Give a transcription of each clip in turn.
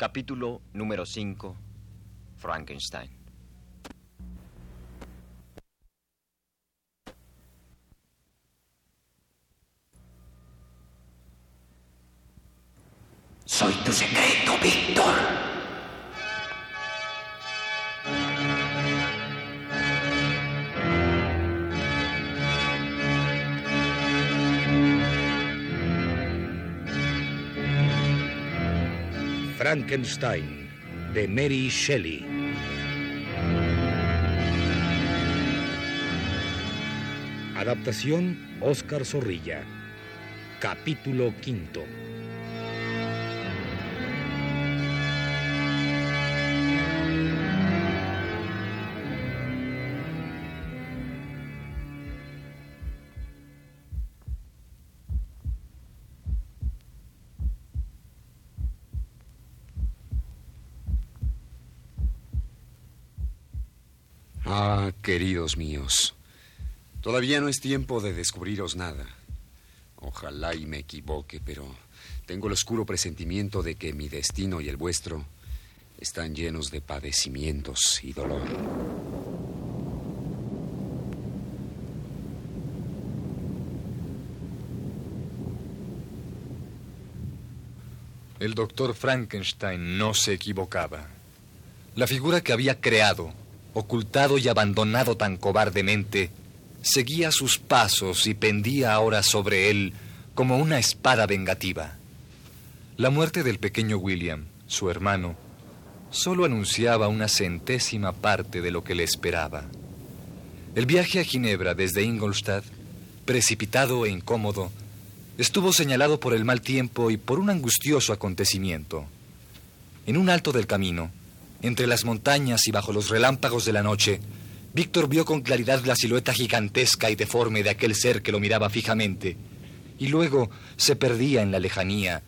Capítulo número 5. Frankenstein. Frankenstein, de Mary Shelley. Adaptación Oscar Zorrilla. Capítulo quinto. Ah, queridos míos, todavía no es tiempo de descubriros nada. Ojalá y me equivoque, pero tengo el oscuro presentimiento de que mi destino y el vuestro están llenos de padecimientos y dolor. El doctor Frankenstein no se equivocaba. La figura que había creado, ocultado y abandonado tan cobardemente, seguía sus pasos y pendía ahora sobre él como una espada vengativa. La muerte del pequeño William, su hermano, solo anunciaba una centésima parte de lo que le esperaba. El viaje a Ginebra desde Ingolstadt, precipitado e incómodo, estuvo señalado por el mal tiempo y por un angustioso acontecimiento. En un alto del camino, entre las montañas y bajo los relámpagos de la noche, Víctor vio con claridad la silueta gigantesca y deforme de aquel ser que lo miraba fijamente, y luego se perdía en la lejanía,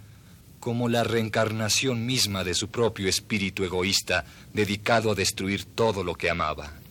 como la reencarnación misma de su propio espíritu egoísta, dedicado a destruir todo lo que amaba.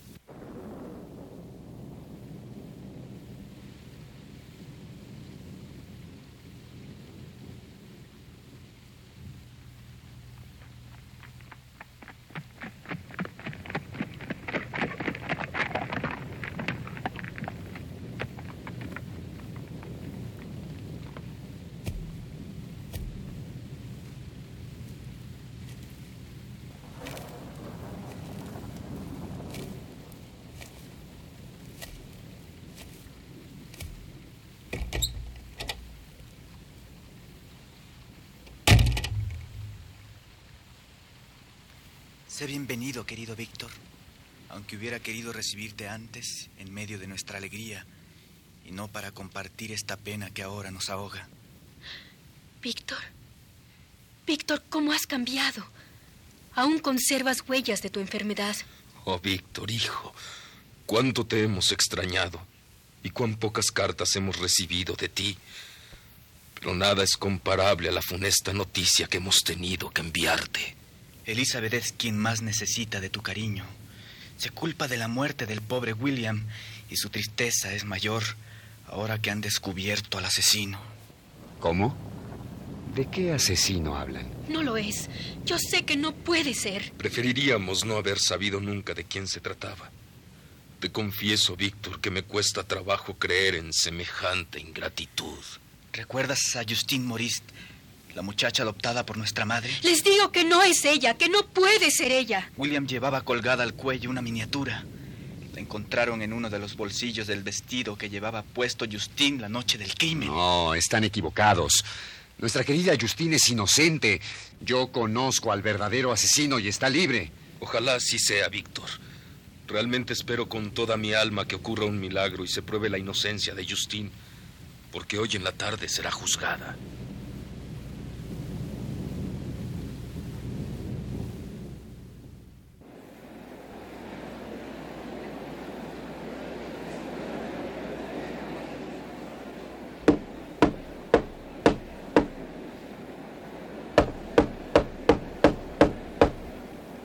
Sé bienvenido, querido Víctor, aunque hubiera querido recibirte antes, en medio de nuestra alegría, y no para compartir esta pena que ahora nos ahoga. Víctor, Víctor, ¿cómo has cambiado? Aún conservas huellas de tu enfermedad. Oh, Víctor, hijo, cuánto te hemos extrañado y cuán pocas cartas hemos recibido de ti. Pero nada es comparable a la funesta noticia que hemos tenido que enviarte. Elizabeth es quien más necesita de tu cariño. Se culpa de la muerte del pobre William y su tristeza es mayor ahora que han descubierto al asesino. ¿Cómo? ¿De qué asesino hablan? No lo es. Yo sé que no puede ser. Preferiríamos no haber sabido nunca de quién se trataba. Te confieso, Víctor, que me cuesta trabajo creer en semejante ingratitud. ¿Recuerdas a Justine Maurice, la muchacha adoptada por nuestra madre? Les digo que no es ella, que no puede ser ella. William llevaba colgada al cuello una miniatura. La encontraron en uno de los bolsillos del vestido que llevaba puesto Justine la noche del crimen. No, están equivocados. Nuestra querida Justine es inocente. Yo conozco al verdadero asesino y está libre. Ojalá así sea, Víctor. Realmente espero con toda mi alma que ocurra un milagro y se pruebe la inocencia de Justine, porque hoy en la tarde será juzgada.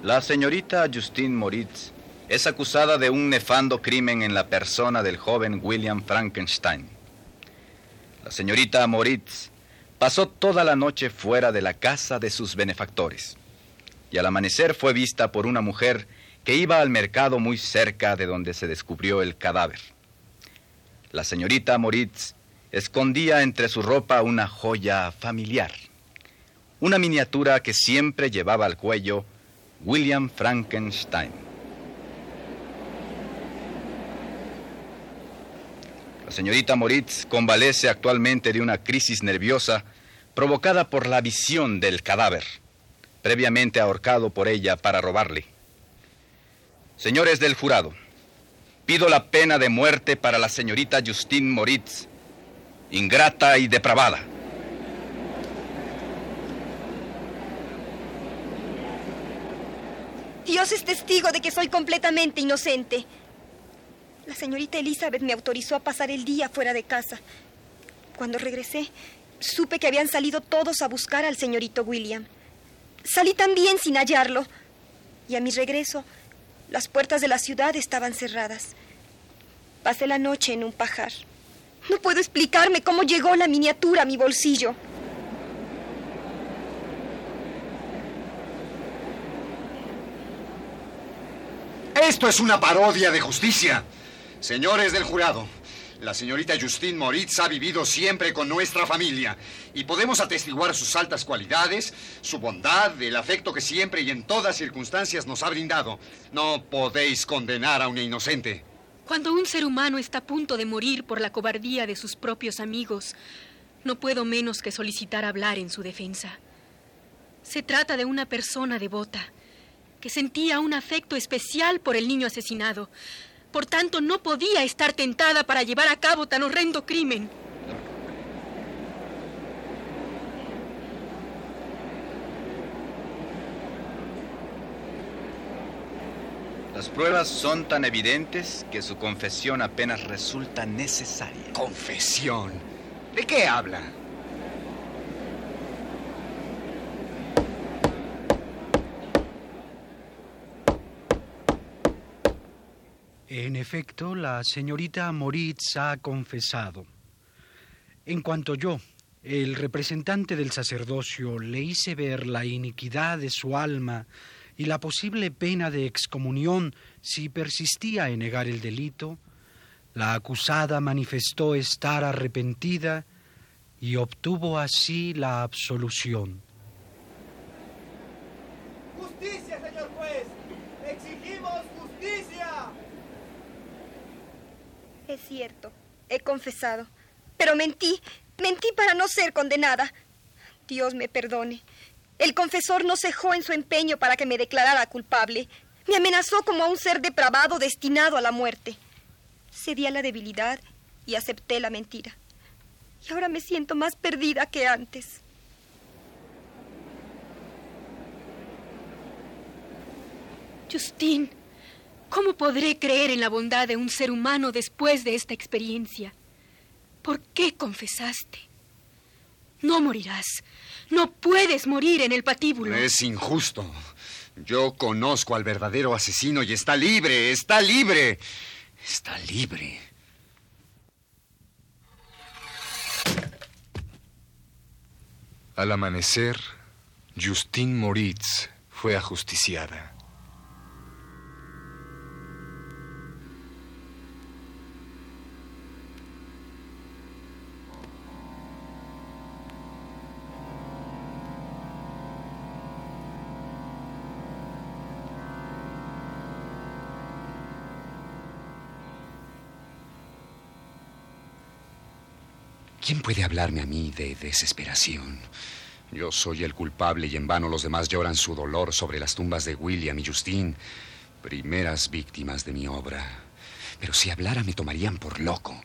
La señorita Justine Moritz es acusada de un nefando crimen en la persona del joven William Frankenstein. La señorita Moritz pasó toda la noche fuera de la casa de sus benefactores. y al amanecer fue vista por una mujer que iba al mercado muy cerca de donde se descubrió el cadáver. La señorita Moritz escondía entre su ropa una joya familiar, una miniatura que siempre llevaba al cuello William Frankenstein. La señorita Moritz convalece actualmente de una crisis nerviosa provocada por la visión del cadáver, previamente ahorcado por ella para robarle. Señores del jurado, pido la pena de muerte para la señorita Justine Moritz, ingrata y depravada. Dios es testigo de que soy completamente inocente. La señorita Elizabeth me autorizó a pasar el día fuera de casa. Cuando regresé, supe que habían salido todos a buscar al señorito William. Salí también sin hallarlo. Y a mi regreso, las puertas de la ciudad estaban cerradas. Pasé la noche en un pajar. No puedo explicarme cómo llegó la miniatura a mi bolsillo. Esto es una parodia de justicia. Señores del jurado, la señorita Justine Moritz ha vivido siempre con nuestra familia y podemos atestiguar sus altas cualidades, su bondad, el afecto que siempre y en todas circunstancias nos ha brindado. No podéis condenar a una inocente. Cuando un ser humano está a punto de morir por la cobardía de sus propios amigos, no puedo menos que solicitar hablar en su defensa. Se trata de una persona devota que sentía un afecto especial por el niño asesinado. Por tanto, no podía estar tentada para llevar a cabo tan horrendo crimen. Las pruebas son tan evidentes que su confesión apenas resulta necesaria. ¿Confesión? ¿De qué habla? En efecto, la señorita Moritz ha confesado. En cuanto yo, el representante del sacerdocio, le hice ver la iniquidad de su alma y la posible pena de excomunión si persistía en negar el delito, la acusada manifestó estar arrepentida y obtuvo así la absolución. ¡Justicia, señor juez! ¡Exigimos justicia! Es cierto, he confesado, pero mentí, mentí para no ser condenada. Dios me perdone. El confesor no cejó en su empeño para que me declarara culpable. Me amenazó como a un ser depravado destinado a la muerte. Cedí a la debilidad y acepté la mentira. Y ahora me siento más perdida que antes. Justin, ¿cómo podré creer en la bondad de un ser humano después de esta experiencia? ¿Por qué confesaste? No morirás. No puedes morir en el patíbulo. Es injusto. Yo conozco al verdadero asesino y está libre, está libre. Está libre. Al amanecer, Justine Moritz fue ajusticiada. ¿Quién puede hablarme a mí de desesperación? Yo soy el culpable y en vano los demás lloran su dolor sobre las tumbas de William y Justine, primeras víctimas de mi obra. Pero si hablara me tomarían por loco.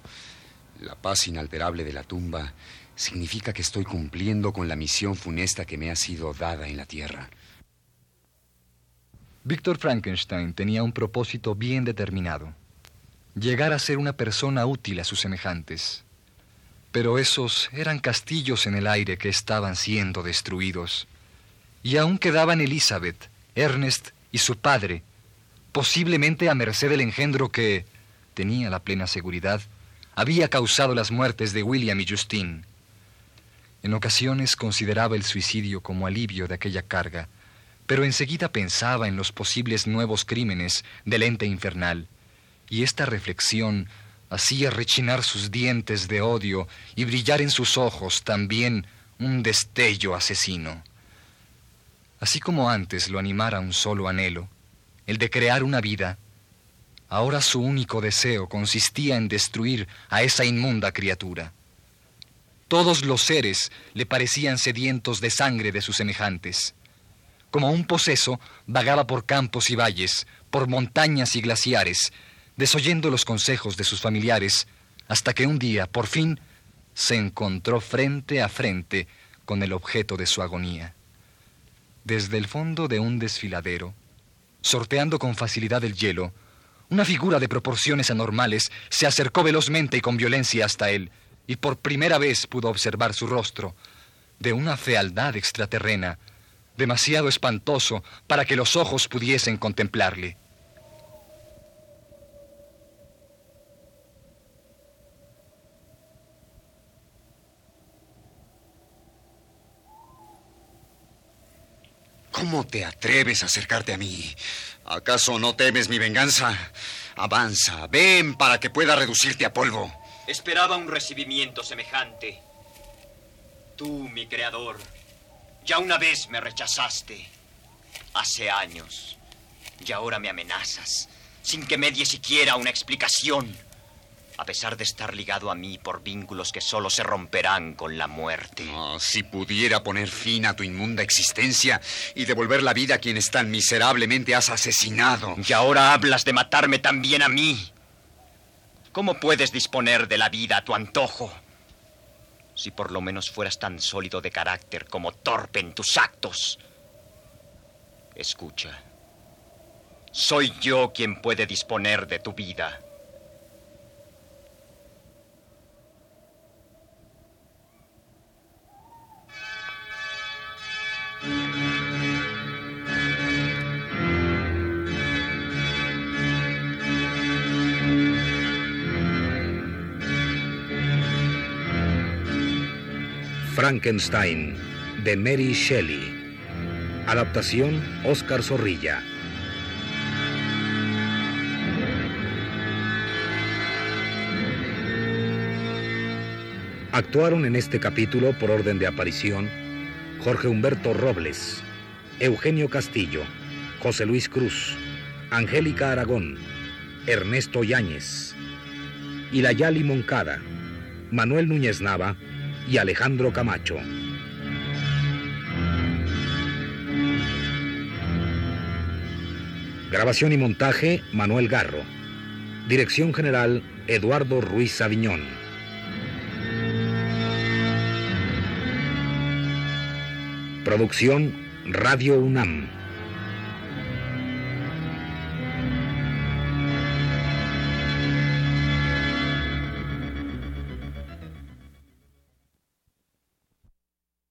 La paz inalterable de la tumba significa que estoy cumpliendo con la misión funesta que me ha sido dada en la tierra. Víctor Frankenstein tenía un propósito bien determinado. Llegar a ser una persona útil a sus semejantes. Pero esos eran castillos en el aire que estaban siendo destruidos. Y aún quedaban Elizabeth, Ernest y su padre, posiblemente a merced del engendro que, tenía la plena seguridad, había causado las muertes de William y Justine. En ocasiones consideraba el suicidio como alivio de aquella carga, pero enseguida pensaba en los posibles nuevos crímenes del ente infernal, y esta reflexión hacía rechinar sus dientes de odio y brillar en sus ojos también un destello asesino. Así como antes lo animara un solo anhelo, el de crear una vida, ahora su único deseo consistía en destruir a esa inmunda criatura. Todos los seres le parecían sedientos de sangre de sus semejantes. Como un poseso, vagaba por campos y valles, por montañas y glaciares, desoyendo los consejos de sus familiares, hasta que un día, por fin, se encontró frente a frente con el objeto de su agonía. Desde el fondo de un desfiladero, sorteando con facilidad el hielo, una figura de proporciones anormales se acercó velozmente y con violencia hasta él, y por primera vez pudo observar su rostro, de una fealdad extraterrena, demasiado espantoso para que los ojos pudiesen contemplarle. ¿Cómo te atreves a acercarte a mí? ¿Acaso no temes mi venganza? Avanza, ven para que pueda reducirte a polvo. Esperaba un recibimiento semejante. Tú, mi creador, ya una vez me rechazaste. Hace años. Y ahora me amenazas, sin que me die siquiera una explicación. A pesar de estar ligado a mí por vínculos que solo se romperán con la muerte. si pudiera poner fin a tu inmunda existencia y devolver la vida a quienes tan miserablemente has asesinado. Y ahora hablas de matarme también a mí. ¿Cómo puedes disponer de la vida a tu antojo? Si por lo menos fueras tan sólido de carácter como torpe en tus actos. Escucha. Soy yo quien puede disponer de tu vida. Frankenstein, de Mary Shelley. Adaptación, Oscar Zorrilla. Actuaron en este capítulo por orden de aparición Jorge Humberto Robles, Eugenio Castillo, José Luis Cruz, Angélica Aragón, Ernesto Yáñez, Ilayali Moncada, Manuel Núñez Nava y Alejandro Camacho. Grabación y montaje, Manuel Garro. Dirección general, Eduardo Ruiz Aviñón. Producción, Radio UNAM.